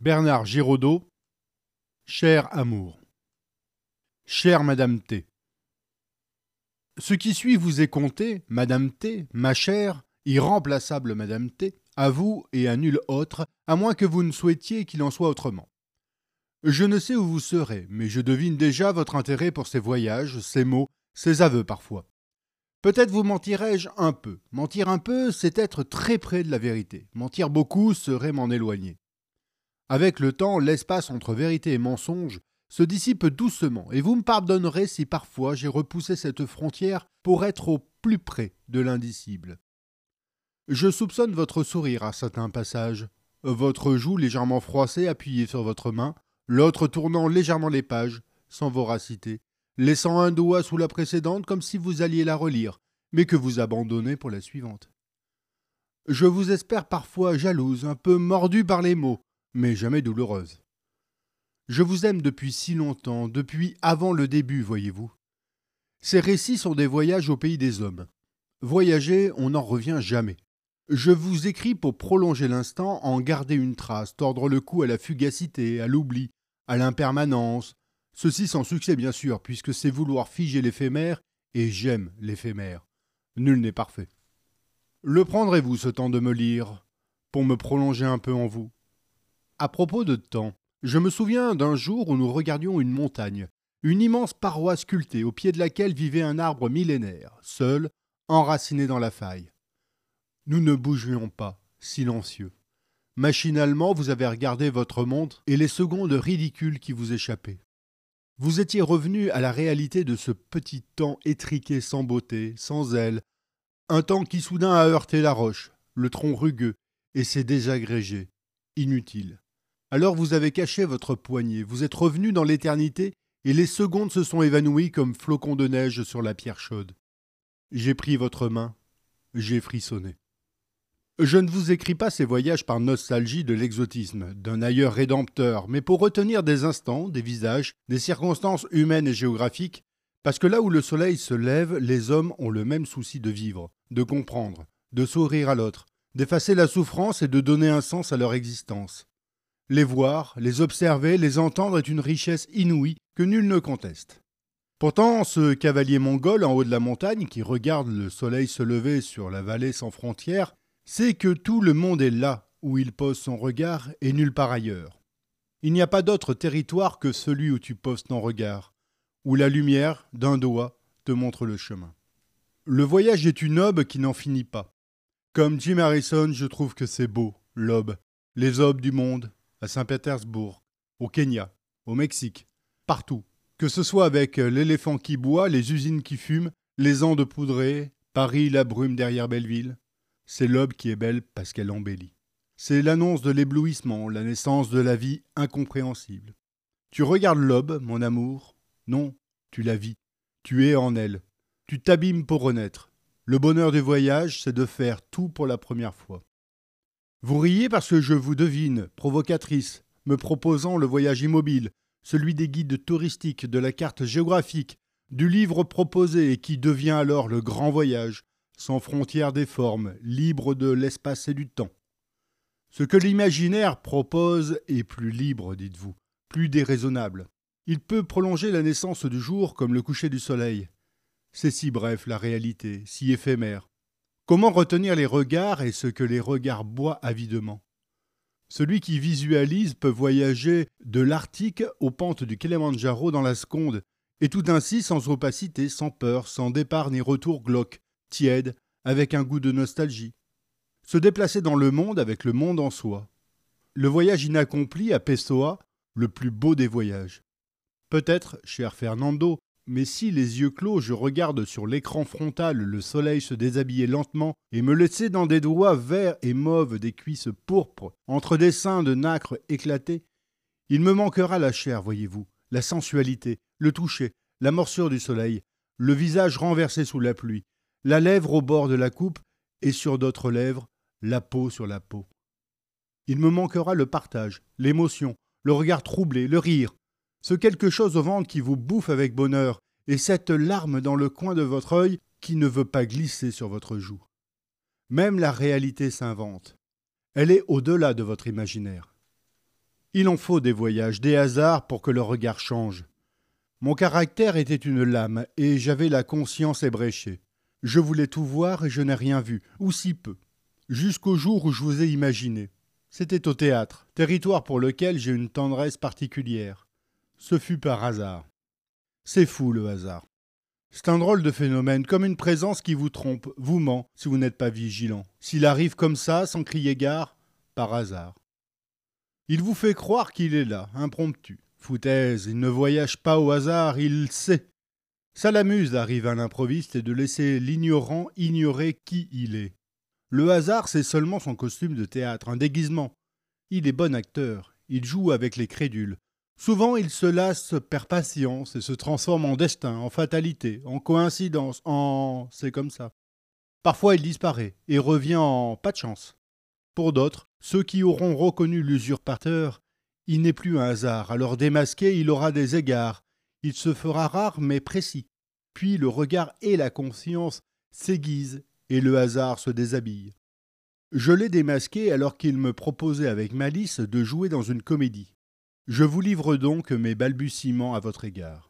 Bernard Giraudot, Cher amour. Chère Madame T. Ce qui suit vous est compté, Madame T, ma chère, irremplaçable Madame T, à vous et à nul autre, à moins que vous ne souhaitiez qu'il en soit autrement. Je ne sais où vous serez, mais je devine déjà votre intérêt pour ces voyages, ces mots, ces aveux parfois. Peut-être vous mentirai-je un peu. Mentir un peu, c'est être très près de la vérité. Mentir beaucoup serait m'en éloigner. Avec le temps, l'espace entre vérité et mensonge se dissipe doucement, et vous me pardonnerez si parfois j'ai repoussé cette frontière pour être au plus près de l'indicible. Je soupçonne votre sourire à certains passages, votre joue légèrement froissée appuyée sur votre main, l'autre tournant légèrement les pages, sans voracité, laissant un doigt sous la précédente comme si vous alliez la relire, mais que vous abandonnez pour la suivante. Je vous espère parfois jalouse, un peu mordue par les mots, mais jamais douloureuse. Je vous aime depuis si longtemps, depuis avant le début, voyez-vous. Ces récits sont des voyages au pays des hommes. Voyager, on n'en revient jamais. Je vous écris pour prolonger l'instant, en garder une trace, tordre le cou à la fugacité, à l'oubli, à l'impermanence, Ceci sans succès, bien sûr, puisque c'est vouloir figer l'éphémère, et j'aime l'éphémère. Nul n'est parfait. Le prendrez-vous ce temps de me lire, pour me prolonger un peu en vous? À propos de temps, je me souviens d'un jour où nous regardions une montagne, une immense paroi sculptée au pied de laquelle vivait un arbre millénaire, seul, enraciné dans la faille. Nous ne bougions pas, silencieux. Machinalement, vous avez regardé votre montre et les secondes ridicules qui vous échappaient. Vous étiez revenu à la réalité de ce petit temps étriqué sans beauté, sans aile, un temps qui soudain a heurté la roche, le tronc rugueux, et s'est désagrégé, inutile. Alors vous avez caché votre poignet, vous êtes revenu dans l'éternité, et les secondes se sont évanouies comme flocons de neige sur la pierre chaude. J'ai pris votre main, j'ai frissonné. Je ne vous écris pas ces voyages par nostalgie de l'exotisme, d'un ailleurs rédempteur, mais pour retenir des instants, des visages, des circonstances humaines et géographiques, parce que là où le soleil se lève, les hommes ont le même souci de vivre, de comprendre, de sourire à l'autre, d'effacer la souffrance et de donner un sens à leur existence. Les voir, les observer, les entendre est une richesse inouïe que nul ne conteste. Pourtant, ce cavalier mongol en haut de la montagne, qui regarde le soleil se lever sur la vallée sans frontières, c'est que tout le monde est là où il pose son regard et nulle part ailleurs. Il n'y a pas d'autre territoire que celui où tu poses ton regard, où la lumière, d'un doigt, te montre le chemin. Le voyage est une aube qui n'en finit pas. Comme Jim Harrison, je trouve que c'est beau, l'aube, les aubes du monde, à Saint-Pétersbourg, au Kenya, au Mexique, partout. Que ce soit avec l'éléphant qui boit, les usines qui fument, les Andes poudrées, Paris, la brume derrière Belleville, c'est l'aube qui est belle parce qu'elle embellit. C'est l'annonce de l'éblouissement, la naissance de la vie incompréhensible. Tu regardes l'aube, mon amour? Non, tu la vis. Tu es en elle. Tu t'abîmes pour renaître. Le bonheur du voyage, c'est de faire tout pour la première fois. Vous riez parce que je vous devine, provocatrice, me proposant le voyage immobile, celui des guides touristiques, de la carte géographique, du livre proposé et qui devient alors le grand voyage, sans frontières des formes, libre de l'espace et du temps. Ce que l'imaginaire propose est plus libre, dites-vous, plus déraisonnable. Il peut prolonger la naissance du jour comme le coucher du soleil. C'est si bref la réalité, si éphémère. Comment retenir les regards et ce que les regards boivent avidement? Celui qui visualise peut voyager de l'Arctique aux pentes du Kilimanjaro dans la seconde, et tout ainsi sans opacité, sans peur, sans départ ni retour glauque, tiède, avec un goût de nostalgie. Se déplacer dans le monde avec le monde en soi. Le voyage inaccompli à Pessoa, le plus beau des voyages. Peut-être, cher Fernando, mais si les yeux clos je regarde sur l'écran frontal le soleil se déshabiller lentement et me laisser dans des doigts verts et mauves des cuisses pourpres, entre des seins de nacre éclatés, il me manquera la chair, voyez-vous, la sensualité, le toucher, la morsure du soleil, le visage renversé sous la pluie, la lèvre au bord de la coupe, et sur d'autres lèvres, la peau sur la peau. Il me manquera le partage, l'émotion, le regard troublé, le rire, ce quelque chose au ventre qui vous bouffe avec bonheur, et cette larme dans le coin de votre œil qui ne veut pas glisser sur votre joue. Même la réalité s'invente. Elle est au-delà de votre imaginaire. Il en faut des voyages, des hasards pour que le regard change. Mon caractère était une lame, et j'avais la conscience ébréchée. Je voulais tout voir et je n'ai rien vu, ou si peu. Jusqu'au jour où je vous ai imaginé. C'était au théâtre, territoire pour lequel j'ai une tendresse particulière. Ce fut par hasard. C'est fou le hasard. C'est un drôle de phénomène, comme une présence qui vous trompe, vous ment, si vous n'êtes pas vigilant. S'il arrive comme ça, sans crier gare, par hasard. Il vous fait croire qu'il est là, impromptu. Foutaise, il ne voyage pas au hasard, il sait. Ça l'amuse d'arriver à l'improviste et de laisser l'ignorant ignorer qui il est. Le hasard, c'est seulement son costume de théâtre, un déguisement. Il est bon acteur, il joue avec les crédules, Souvent il se lasse, perd patience et se transforme en destin, en fatalité, en coïncidence, en c'est comme ça. Parfois il disparaît et revient en pas de chance. Pour d'autres, ceux qui auront reconnu l'usurpateur, il n'est plus un hasard, alors démasqué il aura des égards, il se fera rare mais précis. Puis le regard et la conscience s'aiguisent et le hasard se déshabille. Je l'ai démasqué alors qu'il me proposait avec malice de jouer dans une comédie. Je vous livre donc mes balbutiements à votre égard.